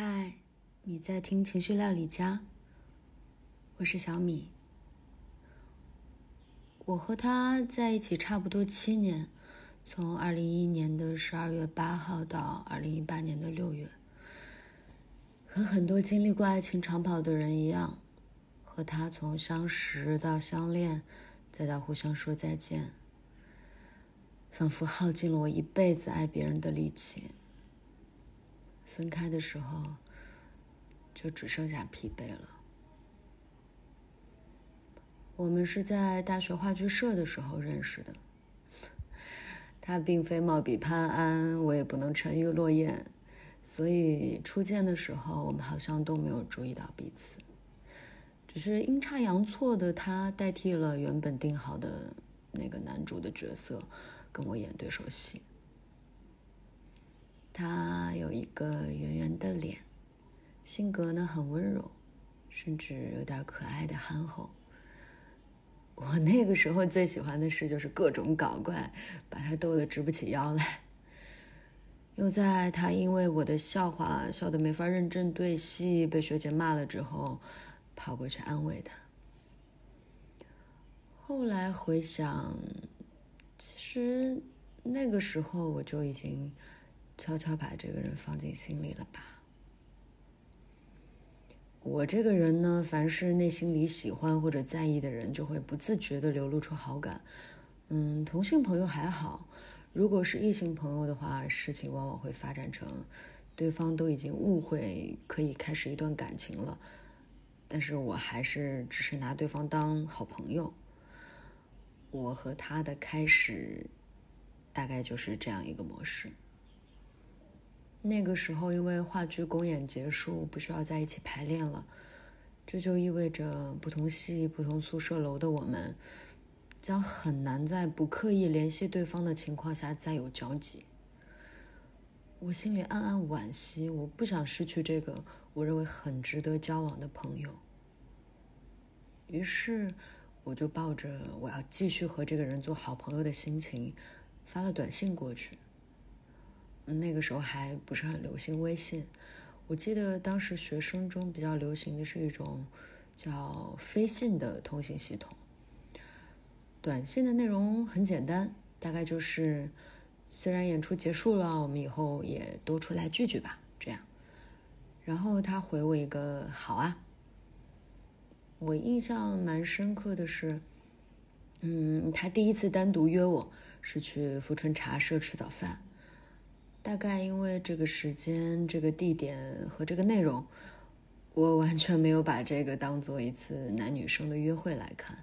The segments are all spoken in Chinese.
嗨，你在听情绪料理家？我是小米。我和他在一起差不多七年，从二零一一年的十二月八号到二零一八年的六月。和很多经历过爱情长跑的人一样，和他从相识到相恋，再到互相说再见，仿佛耗尽了我一辈子爱别人的力气。分开的时候，就只剩下疲惫了。我们是在大学话剧社的时候认识的。他并非貌比潘安，我也不能沉鱼落雁，所以初见的时候，我们好像都没有注意到彼此。只是阴差阳错的，他代替了原本定好的那个男主的角色，跟我演对手戏。他有一个圆圆的脸，性格呢很温柔，甚至有点可爱的憨厚。我那个时候最喜欢的事就是各种搞怪，把他逗得直不起腰来。又在他因为我的笑话笑得没法认真对戏，被学姐骂了之后，跑过去安慰他。后来回想，其实那个时候我就已经。悄悄把这个人放进心里了吧？我这个人呢，凡是内心里喜欢或者在意的人，就会不自觉的流露出好感。嗯，同性朋友还好，如果是异性朋友的话，事情往往会发展成对方都已经误会，可以开始一段感情了，但是我还是只是拿对方当好朋友。我和他的开始，大概就是这样一个模式。那个时候，因为话剧公演结束，不需要在一起排练了，这就意味着不同系、不同宿舍楼的我们，将很难在不刻意联系对方的情况下再有交集。我心里暗暗惋惜，我不想失去这个我认为很值得交往的朋友。于是，我就抱着我要继续和这个人做好朋友的心情，发了短信过去。那个时候还不是很流行微信，我记得当时学生中比较流行的是一种叫飞信的通信系统。短信的内容很简单，大概就是虽然演出结束了，我们以后也多出来聚聚吧，这样。然后他回我一个好啊。我印象蛮深刻的是，嗯，他第一次单独约我是去富春茶社吃早饭。大概因为这个时间、这个地点和这个内容，我完全没有把这个当做一次男女生的约会来看，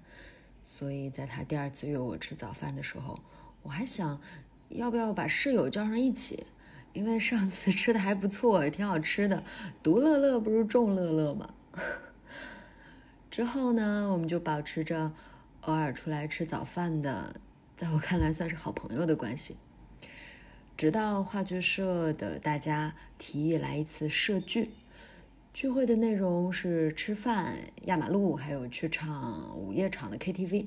所以在他第二次约我吃早饭的时候，我还想要不要把室友叫上一起，因为上次 吃的还不错，也挺好吃的，独乐乐不如众乐乐嘛。之后呢，我们就保持着偶尔出来吃早饭的，在我看来算是好朋友的关系。直到话剧社的大家提议来一次社聚，聚会的内容是吃饭、压马路，还有去唱午夜场的 KTV。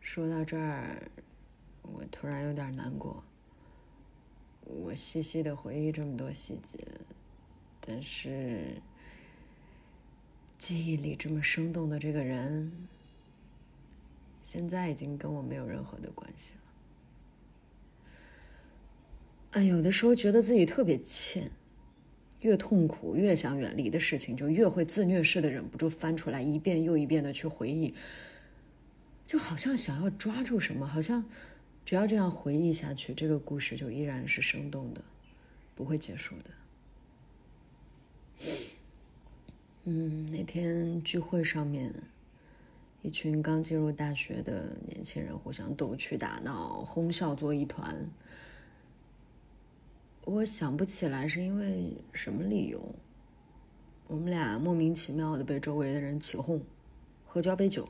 说到这儿，我突然有点难过。我细细的回忆这么多细节，但是记忆里这么生动的这个人。现在已经跟我没有任何的关系了。哎，有的时候觉得自己特别欠，越痛苦越想远离的事情，就越会自虐式的忍不住翻出来一遍又一遍的去回忆，就好像想要抓住什么，好像只要这样回忆下去，这个故事就依然是生动的，不会结束的。嗯，那天聚会上面。一群刚进入大学的年轻人互相逗趣打闹，哄笑作一团。我想不起来是因为什么理由，我们俩莫名其妙的被周围的人起哄，喝交杯酒。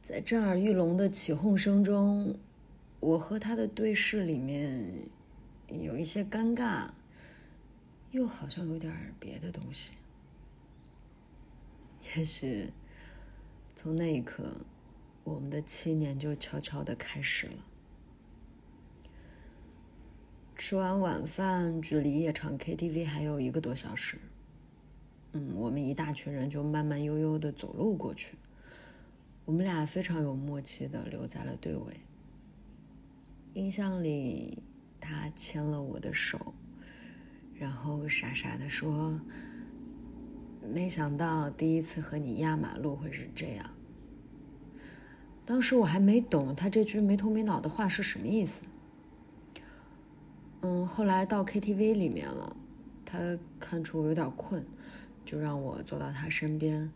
在震耳欲聋的起哄声中，我和他的对视里面有一些尴尬，又好像有点别的东西，也许。从那一刻，我们的七年就悄悄的开始了。吃完晚饭，距离夜场 KTV 还有一个多小时。嗯，我们一大群人就慢慢悠悠的走路过去。我们俩非常有默契的留在了队尾。印象里，他牵了我的手，然后傻傻的说：“没想到第一次和你压马路会是这样。”当时我还没懂他这句没头没脑的话是什么意思。嗯，后来到 KTV 里面了，他看出我有点困。就让我坐到他身边，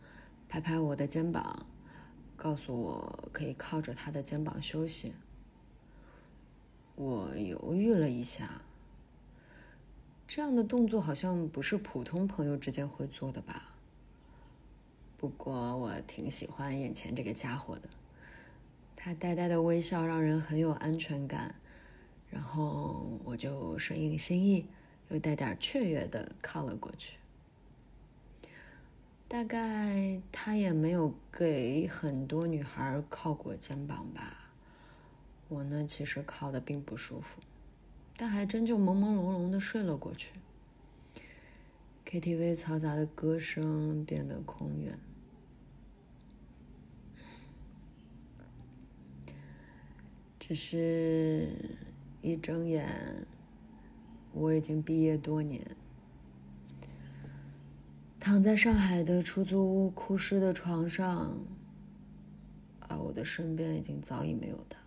拍拍我的肩膀，告诉我可以靠着他的肩膀休息。我犹豫了一下，这样的动作好像不是普通朋友之间会做的吧？不过我挺喜欢眼前这个家伙的，他呆呆的微笑让人很有安全感。然后我就顺应心意，又带点雀跃的靠了过去。大概他也没有给很多女孩靠过肩膀吧。我呢，其实靠的并不舒服，但还真就朦朦胧胧的睡了过去。KTV 嘈杂的歌声变得空远，只是一睁眼，我已经毕业多年。躺在上海的出租屋哭湿的床上，而我的身边已经早已没有他。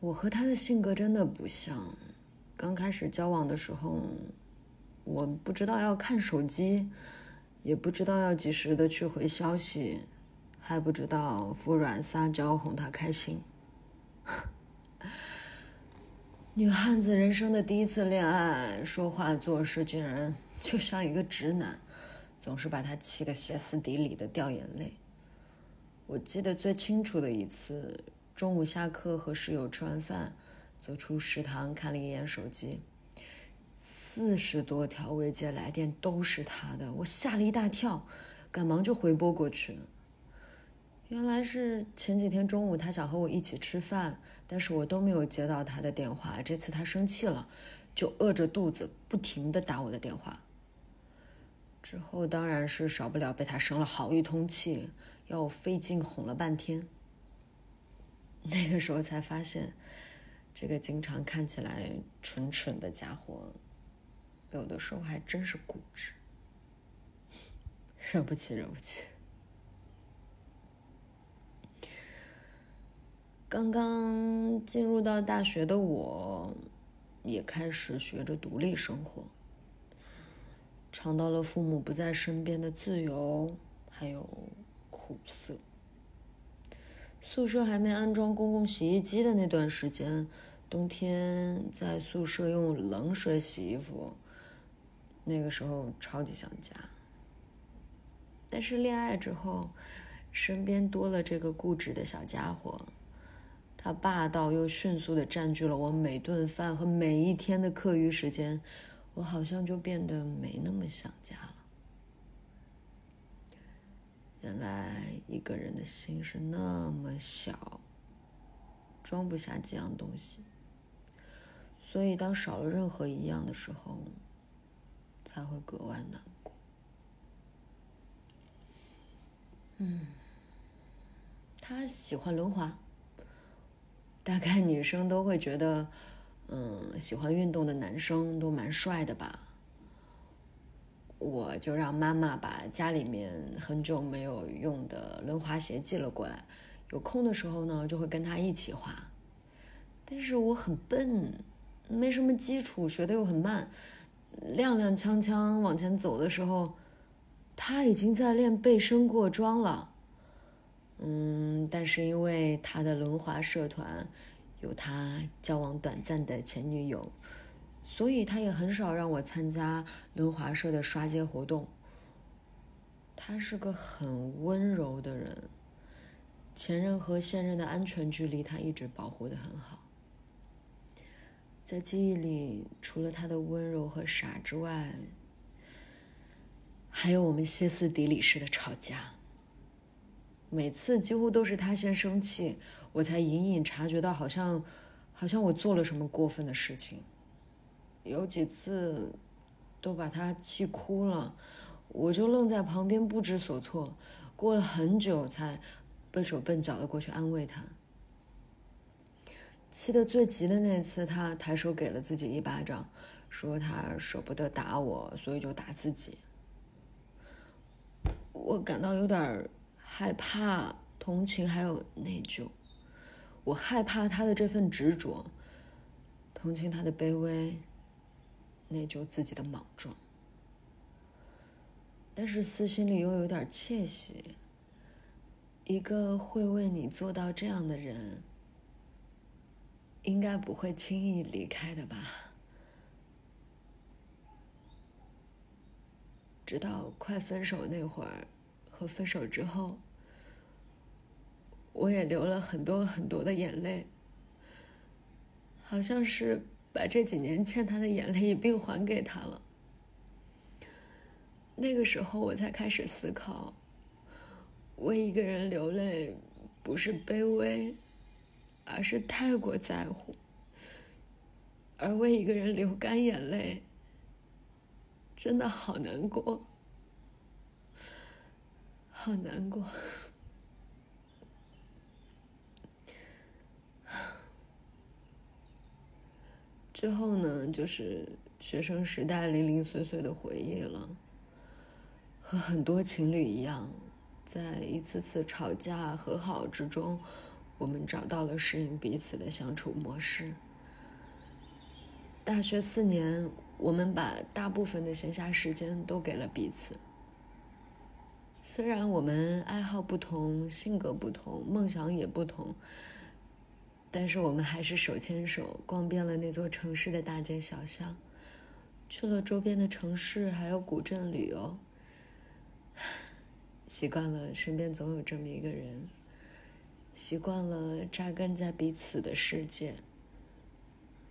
我和他的性格真的不像。刚开始交往的时候，我不知道要看手机，也不知道要及时的去回消息，还不知道服软撒娇哄他开心。女汉子人生的第一次恋爱，说话做事竟然就像一个直男，总是把他气得歇斯底里的掉眼泪。我记得最清楚的一次，中午下课和室友吃完饭，走出食堂看了一眼手机，四十多条未接来电都是他的，我吓了一大跳，赶忙就回拨过去。原来是前几天中午他想和我一起吃饭，但是我都没有接到他的电话。这次他生气了，就饿着肚子不停的打我的电话。之后当然是少不了被他生了好一通气，要我费劲哄了半天。那个时候才发现，这个经常看起来蠢蠢的家伙，有的时候还真是固执。惹不起，惹不起。刚刚进入到大学的我，也开始学着独立生活，尝到了父母不在身边的自由，还有苦涩。宿舍还没安装公共洗衣机的那段时间，冬天在宿舍用冷水洗衣服，那个时候超级想家。但是恋爱之后，身边多了这个固执的小家伙。他霸道又迅速的占据了我每顿饭和每一天的课余时间，我好像就变得没那么想家了。原来一个人的心是那么小，装不下几样东西，所以当少了任何一样的时候，才会格外难过。嗯，他喜欢轮滑。大概女生都会觉得，嗯，喜欢运动的男生都蛮帅的吧。我就让妈妈把家里面很久没有用的轮滑鞋寄了过来，有空的时候呢，就会跟他一起滑。但是我很笨，没什么基础，学的又很慢，踉踉跄跄往前走的时候，他已经在练背身过桩了。嗯，但是因为他的轮滑社团有他交往短暂的前女友，所以他也很少让我参加轮滑社的刷街活动。他是个很温柔的人，前任和现任的安全距离他一直保护的很好。在记忆里，除了他的温柔和傻之外，还有我们歇斯底里式的吵架。每次几乎都是他先生气，我才隐隐察觉到，好像，好像我做了什么过分的事情。有几次，都把他气哭了，我就愣在旁边不知所措。过了很久，才笨手笨脚的过去安慰他。气得最急的那次，他抬手给了自己一巴掌，说他舍不得打我，所以就打自己。我感到有点害怕、同情，还有内疚。我害怕他的这份执着，同情他的卑微，内疚自己的莽撞。但是私心里又有点窃喜。一个会为你做到这样的人，应该不会轻易离开的吧？直到快分手那会儿，和分手之后，我也流了很多很多的眼泪，好像是把这几年欠他的眼泪一并还给他了。那个时候，我才开始思考：为一个人流泪，不是卑微，而是太过在乎；而为一个人流干眼泪，真的好难过，好难过。之后呢，就是学生时代零零碎碎的回忆了。和很多情侣一样，在一次次吵架和好之中，我们找到了适应彼此的相处模式。大学四年，我们把大部分的闲暇时间都给了彼此。虽然我们爱好不同、性格不同、梦想也不同，但是我们还是手牵手逛遍了那座城市的大街小巷，去了周边的城市，还有古镇旅游。习惯了身边总有这么一个人，习惯了扎根在彼此的世界。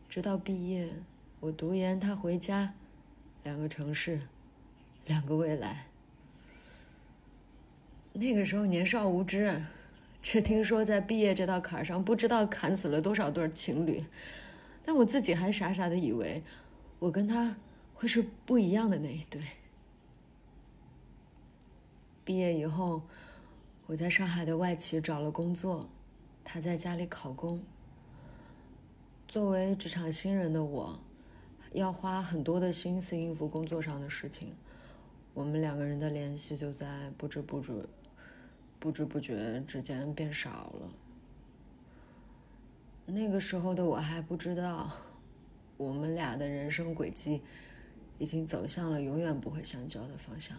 直到毕业，我读研，他回家，两个城市，两个未来。那个时候年少无知，只听说在毕业这道坎上，不知道砍死了多少对情侣，但我自己还傻傻的以为，我跟他会是不一样的那一对。毕业以后，我在上海的外企找了工作，他在家里考公。作为职场新人的我，要花很多的心思应付工作上的事情，我们两个人的联系就在不知不觉、不知不觉之间变少了。那个时候的我还不知道，我们俩的人生轨迹已经走向了永远不会相交的方向。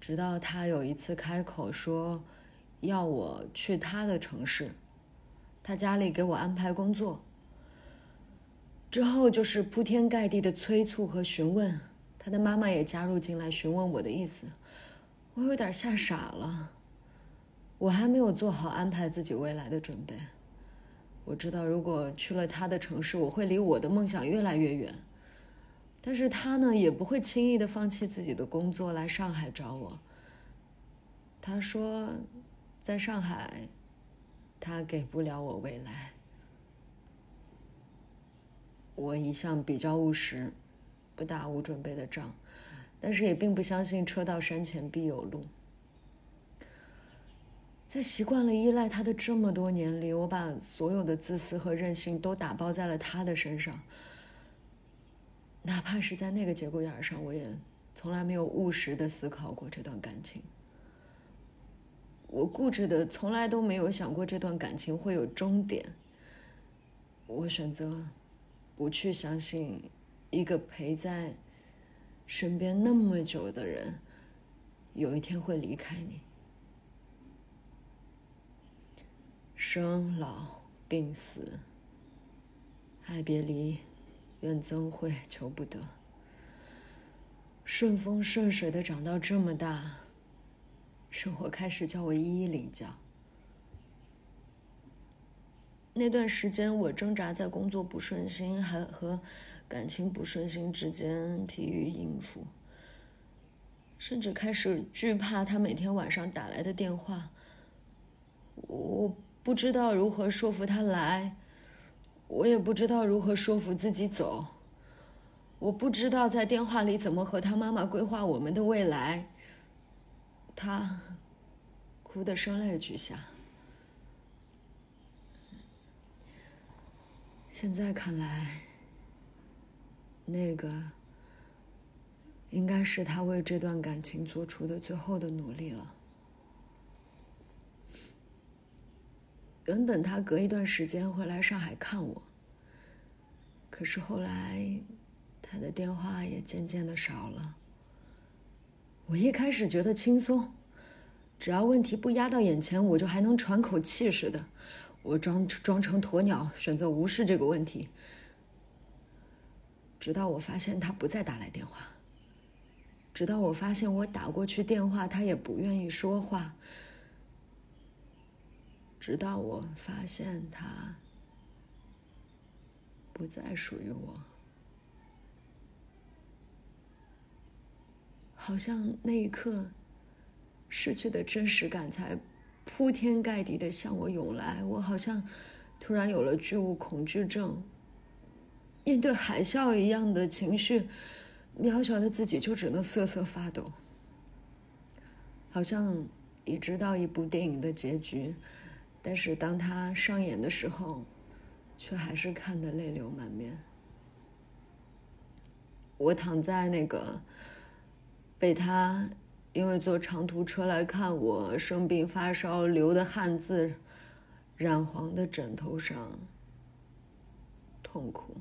直到他有一次开口说，要我去他的城市，他家里给我安排工作。之后就是铺天盖地的催促和询问，他的妈妈也加入进来询问我的意思，我有点吓傻了。我还没有做好安排自己未来的准备。我知道，如果去了他的城市，我会离我的梦想越来越远。但是他呢，也不会轻易的放弃自己的工作来上海找我。他说，在上海，他给不了我未来。我一向比较务实，不打无准备的仗，但是也并不相信车到山前必有路。在习惯了依赖他的这么多年里，我把所有的自私和任性都打包在了他的身上。哪怕是在那个节骨眼上，我也从来没有务实的思考过这段感情。我固执的从来都没有想过这段感情会有终点。我选择不去相信一个陪在身边那么久的人，有一天会离开你。生老病死，爱别离。愿增会求不得。顺风顺水的长到这么大，生活开始叫我一一领教。那段时间，我挣扎在工作不顺心还和感情不顺心之间，疲于应付。甚至开始惧怕他每天晚上打来的电话。我不知道如何说服他来，我也不知道如何说服自己走。我不知道在电话里怎么和他妈妈规划我们的未来。他哭得声泪俱下。现在看来，那个应该是他为这段感情做出的最后的努力了。原本他隔一段时间会来上海看我，可是后来他的电话也渐渐的少了。我一开始觉得轻松，只要问题不压到眼前，我就还能喘口气似的。我装装成鸵鸟，选择无视这个问题，直到我发现他不再打来电话，直到我发现我打过去电话，他也不愿意说话，直到我发现他不再属于我，好像那一刻失去的真实感才。铺天盖地的向我涌来，我好像突然有了巨物恐惧症。面对海啸一样的情绪，渺小的自己就只能瑟瑟发抖。好像已知道一部电影的结局，但是当它上演的时候，却还是看得泪流满面。我躺在那个被他。因为坐长途车来看我生病发烧流的汗渍染黄的枕头上，痛苦，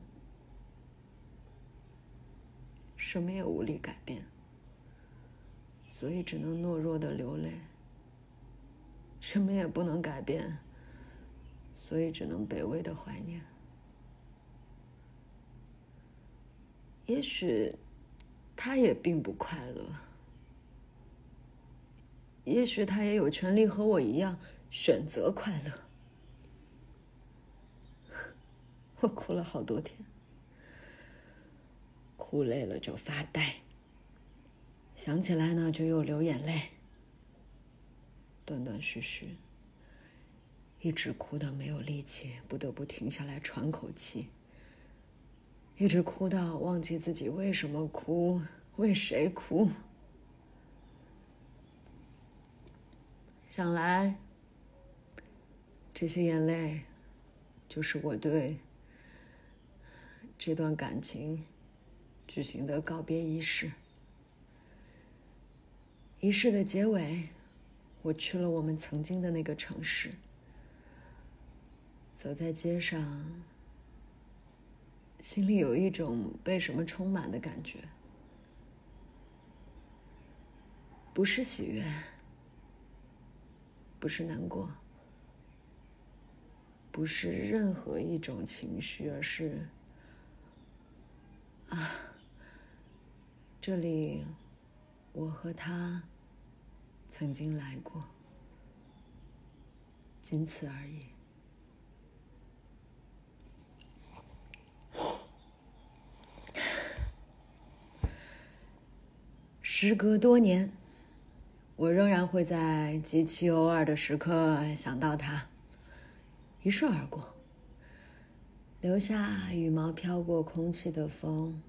什么也无力改变，所以只能懦弱的流泪。什么也不能改变，所以只能卑微的怀念。也许，他也并不快乐。也许他也有权利和我一样选择快乐。我哭了好多天，哭累了就发呆，想起来呢就又流眼泪，断断续续，一直哭到没有力气，不得不停下来喘口气，一直哭到忘记自己为什么哭，为谁哭。想来，这些眼泪，就是我对这段感情举行的告别仪式。仪式的结尾，我去了我们曾经的那个城市，走在街上，心里有一种被什么充满的感觉，不是喜悦。不是难过，不是任何一种情绪，而是啊，这里我和他曾经来过，仅此而已。时隔多年。我仍然会在极其偶尔的时刻想到他，一瞬而过，留下羽毛飘过空气的风。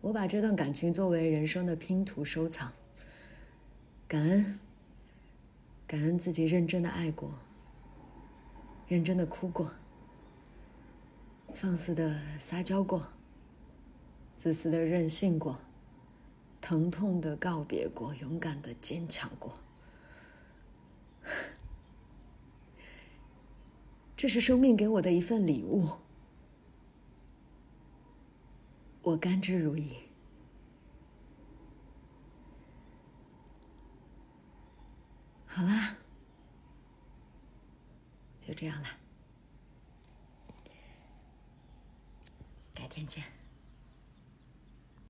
我把这段感情作为人生的拼图收藏，感恩，感恩自己认真的爱过，认真的哭过，放肆的撒娇过，自私的任性过。疼痛的告别过，勇敢的坚强过，这是生命给我的一份礼物，我甘之如饴。好啦，就这样了，改天见。